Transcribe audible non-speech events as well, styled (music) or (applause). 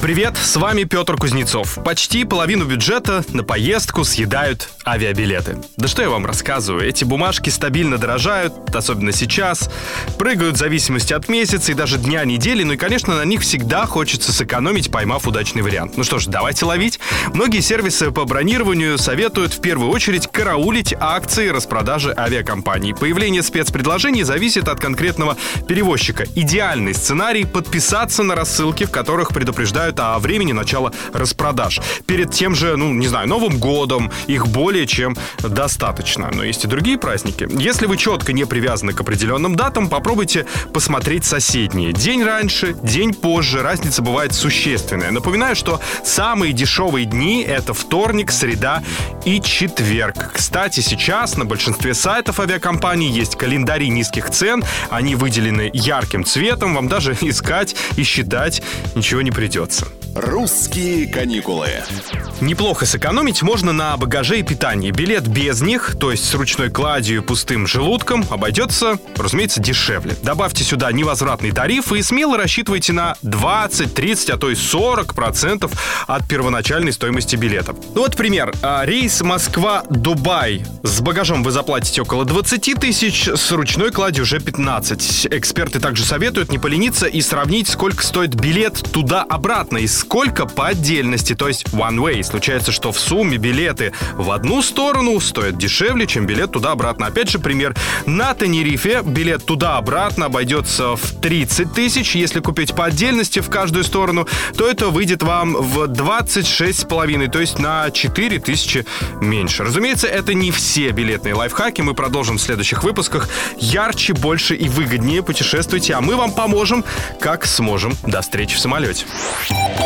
Привет, с вами Петр Кузнецов. Почти половину бюджета на поездку съедают авиабилеты. Да что я вам рассказываю, эти бумажки стабильно дорожают, особенно сейчас, прыгают в зависимости от месяца и даже дня недели, ну и, конечно, на них всегда хочется сэкономить, поймав удачный вариант. Ну что ж, давайте ловить. Многие сервисы по бронированию советуют в первую очередь караулить акции распродажи авиакомпаний. Появление спецпредложений зависит от конкретного перевозчика. Идеальный сценарий — подписаться на рассылки, в которых предупреждают о времени начала распродаж. Перед тем же, ну, не знаю, Новым годом их более чем достаточно. Но есть и другие праздники. Если вы четко не привязаны к определенным датам, попробуйте посмотреть соседние. День раньше, день позже, разница бывает существенная. Напоминаю, что самые дешевые дни — это вторник, среда и четверг. Кстати, сейчас на большинстве сайтов авиакомпаний есть календари низких цен. Они выделены ярким цветом. Вам даже (laughs) искать и считать ничего не придется. Джексон. «Русские каникулы». Неплохо сэкономить можно на багаже и питании. Билет без них, то есть с ручной кладью и пустым желудком, обойдется, разумеется, дешевле. Добавьте сюда невозвратный тариф и смело рассчитывайте на 20, 30, а то и 40 процентов от первоначальной стоимости билета. Ну вот пример. А, рейс Москва-Дубай. С багажом вы заплатите около 20 тысяч, с ручной кладью уже 15. Эксперты также советуют не полениться и сравнить, сколько стоит билет туда-обратно и сколько по отдельности, то есть one way. Случается, что в сумме билеты в одну сторону стоят дешевле, чем билет туда-обратно. Опять же, пример. На Тенерифе билет туда-обратно обойдется в 30 тысяч. Если купить по отдельности в каждую сторону, то это выйдет вам в 26,5, то есть на 4 тысячи меньше. Разумеется, это не все билетные лайфхаки. Мы продолжим в следующих выпусках. Ярче, больше и выгоднее путешествуйте, а мы вам поможем, как сможем. До встречи в самолете.